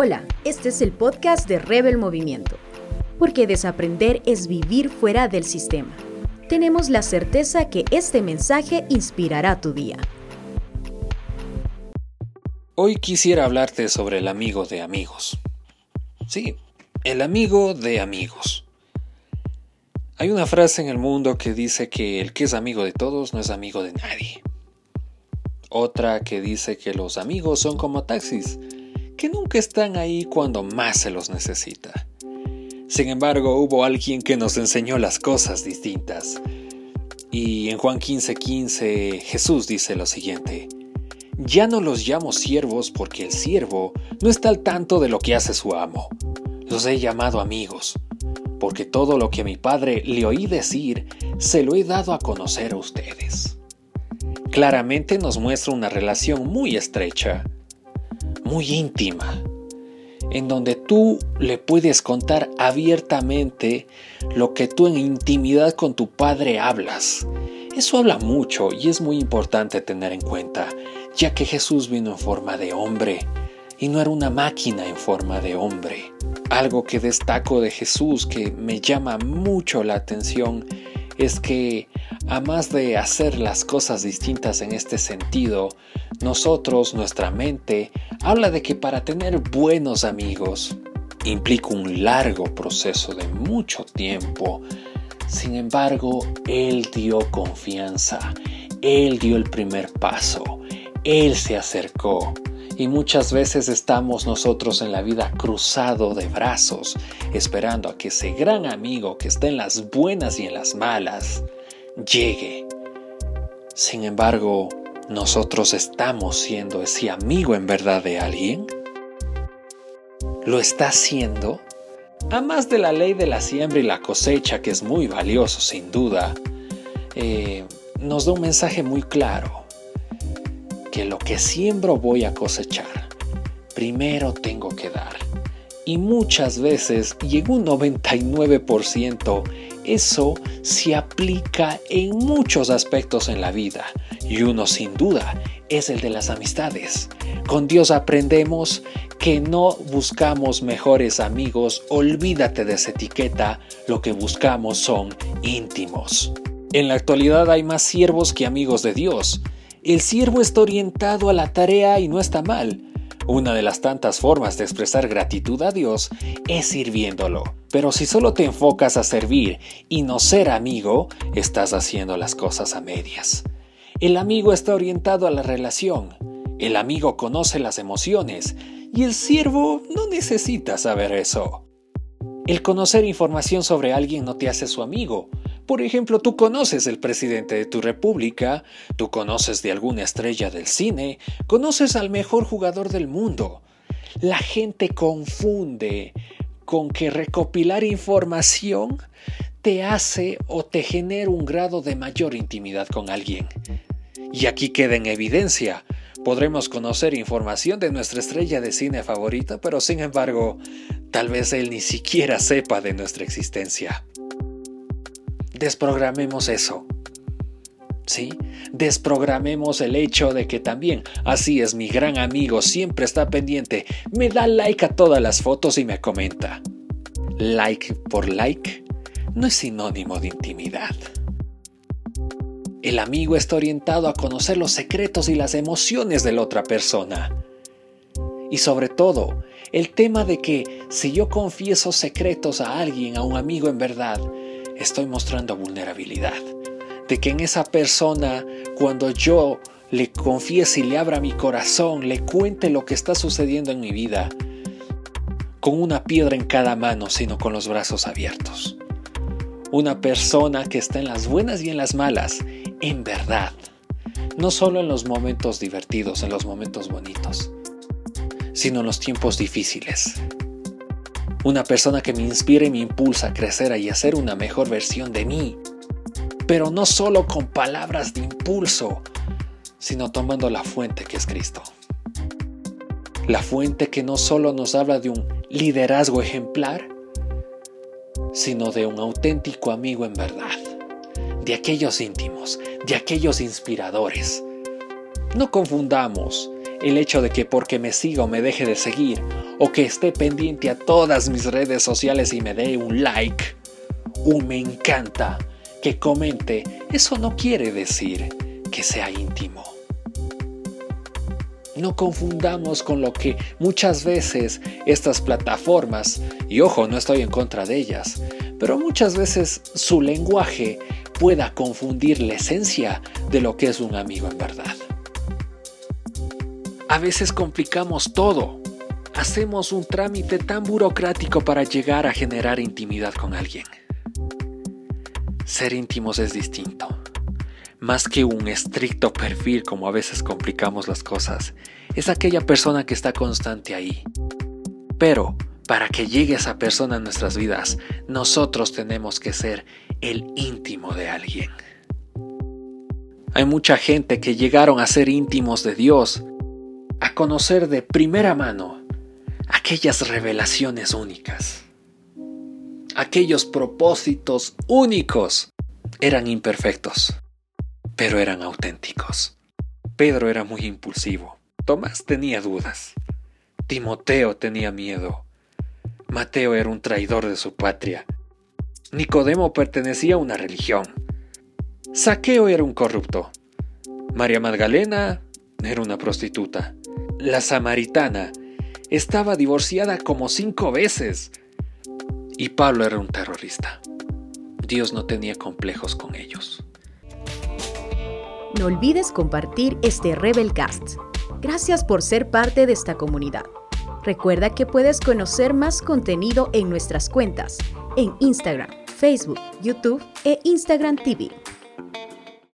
Hola, este es el podcast de Rebel Movimiento, porque desaprender es vivir fuera del sistema. Tenemos la certeza que este mensaje inspirará tu día. Hoy quisiera hablarte sobre el amigo de amigos. Sí, el amigo de amigos. Hay una frase en el mundo que dice que el que es amigo de todos no es amigo de nadie. Otra que dice que los amigos son como taxis, que nunca están ahí cuando más se los necesita. Sin embargo, hubo alguien que nos enseñó las cosas distintas. Y en Juan 15:15 Jesús dice lo siguiente, Ya no los llamo siervos porque el siervo no está al tanto de lo que hace su amo. Los he llamado amigos, porque todo lo que a mi Padre le oí decir, se lo he dado a conocer a ustedes. Claramente nos muestra una relación muy estrecha muy íntima, en donde tú le puedes contar abiertamente lo que tú en intimidad con tu padre hablas. Eso habla mucho y es muy importante tener en cuenta, ya que Jesús vino en forma de hombre y no era una máquina en forma de hombre. Algo que destaco de Jesús que me llama mucho la atención es que, a más de hacer las cosas distintas en este sentido, nosotros, nuestra mente, habla de que para tener buenos amigos implica un largo proceso de mucho tiempo. Sin embargo, Él dio confianza, Él dio el primer paso, Él se acercó. Y muchas veces estamos nosotros en la vida cruzado de brazos, esperando a que ese gran amigo que está en las buenas y en las malas llegue. Sin embargo, ¿nosotros estamos siendo ese amigo en verdad de alguien? ¿Lo está haciendo? A más de la ley de la siembra y la cosecha, que es muy valioso sin duda, eh, nos da un mensaje muy claro lo que siembro voy a cosechar. Primero tengo que dar. Y muchas veces, y en un 99%, eso se aplica en muchos aspectos en la vida. Y uno sin duda es el de las amistades. Con Dios aprendemos que no buscamos mejores amigos, olvídate de esa etiqueta, lo que buscamos son íntimos. En la actualidad hay más siervos que amigos de Dios, el siervo está orientado a la tarea y no está mal. Una de las tantas formas de expresar gratitud a Dios es sirviéndolo. Pero si solo te enfocas a servir y no ser amigo, estás haciendo las cosas a medias. El amigo está orientado a la relación. El amigo conoce las emociones y el siervo no necesita saber eso. El conocer información sobre alguien no te hace su amigo, por ejemplo, tú conoces el presidente de tu república, tú conoces de alguna estrella del cine, conoces al mejor jugador del mundo. La gente confunde con que recopilar información te hace o te genera un grado de mayor intimidad con alguien. Y aquí queda en evidencia. Podremos conocer información de nuestra estrella de cine favorita, pero sin embargo, tal vez él ni siquiera sepa de nuestra existencia. Desprogramemos eso. ¿Sí? Desprogramemos el hecho de que también, así es, mi gran amigo siempre está pendiente, me da like a todas las fotos y me comenta. Like por like no es sinónimo de intimidad. El amigo está orientado a conocer los secretos y las emociones de la otra persona. Y sobre todo, el tema de que si yo confieso secretos a alguien, a un amigo en verdad, estoy mostrando vulnerabilidad. De que en esa persona, cuando yo le confiese y le abra mi corazón, le cuente lo que está sucediendo en mi vida, con una piedra en cada mano, sino con los brazos abiertos. Una persona que está en las buenas y en las malas, en verdad. No solo en los momentos divertidos, en los momentos bonitos, sino en los tiempos difíciles. Una persona que me inspire y me impulsa a crecer y a ser una mejor versión de mí. Pero no solo con palabras de impulso, sino tomando la fuente que es Cristo. La fuente que no solo nos habla de un liderazgo ejemplar, sino de un auténtico amigo en verdad, de aquellos íntimos, de aquellos inspiradores. No confundamos el hecho de que porque me siga o me deje de seguir, o que esté pendiente a todas mis redes sociales y me dé un like, un me encanta, que comente, eso no quiere decir que sea íntimo. No confundamos con lo que muchas veces estas plataformas, y ojo, no estoy en contra de ellas, pero muchas veces su lenguaje pueda confundir la esencia de lo que es un amigo en verdad. A veces complicamos todo. Hacemos un trámite tan burocrático para llegar a generar intimidad con alguien. Ser íntimos es distinto. Más que un estricto perfil como a veces complicamos las cosas, es aquella persona que está constante ahí. Pero, para que llegue esa persona a nuestras vidas, nosotros tenemos que ser el íntimo de alguien. Hay mucha gente que llegaron a ser íntimos de Dios a conocer de primera mano aquellas revelaciones únicas, aquellos propósitos únicos. Eran imperfectos, pero eran auténticos. Pedro era muy impulsivo, Tomás tenía dudas, Timoteo tenía miedo, Mateo era un traidor de su patria, Nicodemo pertenecía a una religión, Saqueo era un corrupto, María Magdalena era una prostituta, la samaritana estaba divorciada como cinco veces. Y Pablo era un terrorista. Dios no tenía complejos con ellos. No olvides compartir este Rebelcast. Gracias por ser parte de esta comunidad. Recuerda que puedes conocer más contenido en nuestras cuentas en Instagram, Facebook, YouTube e Instagram TV.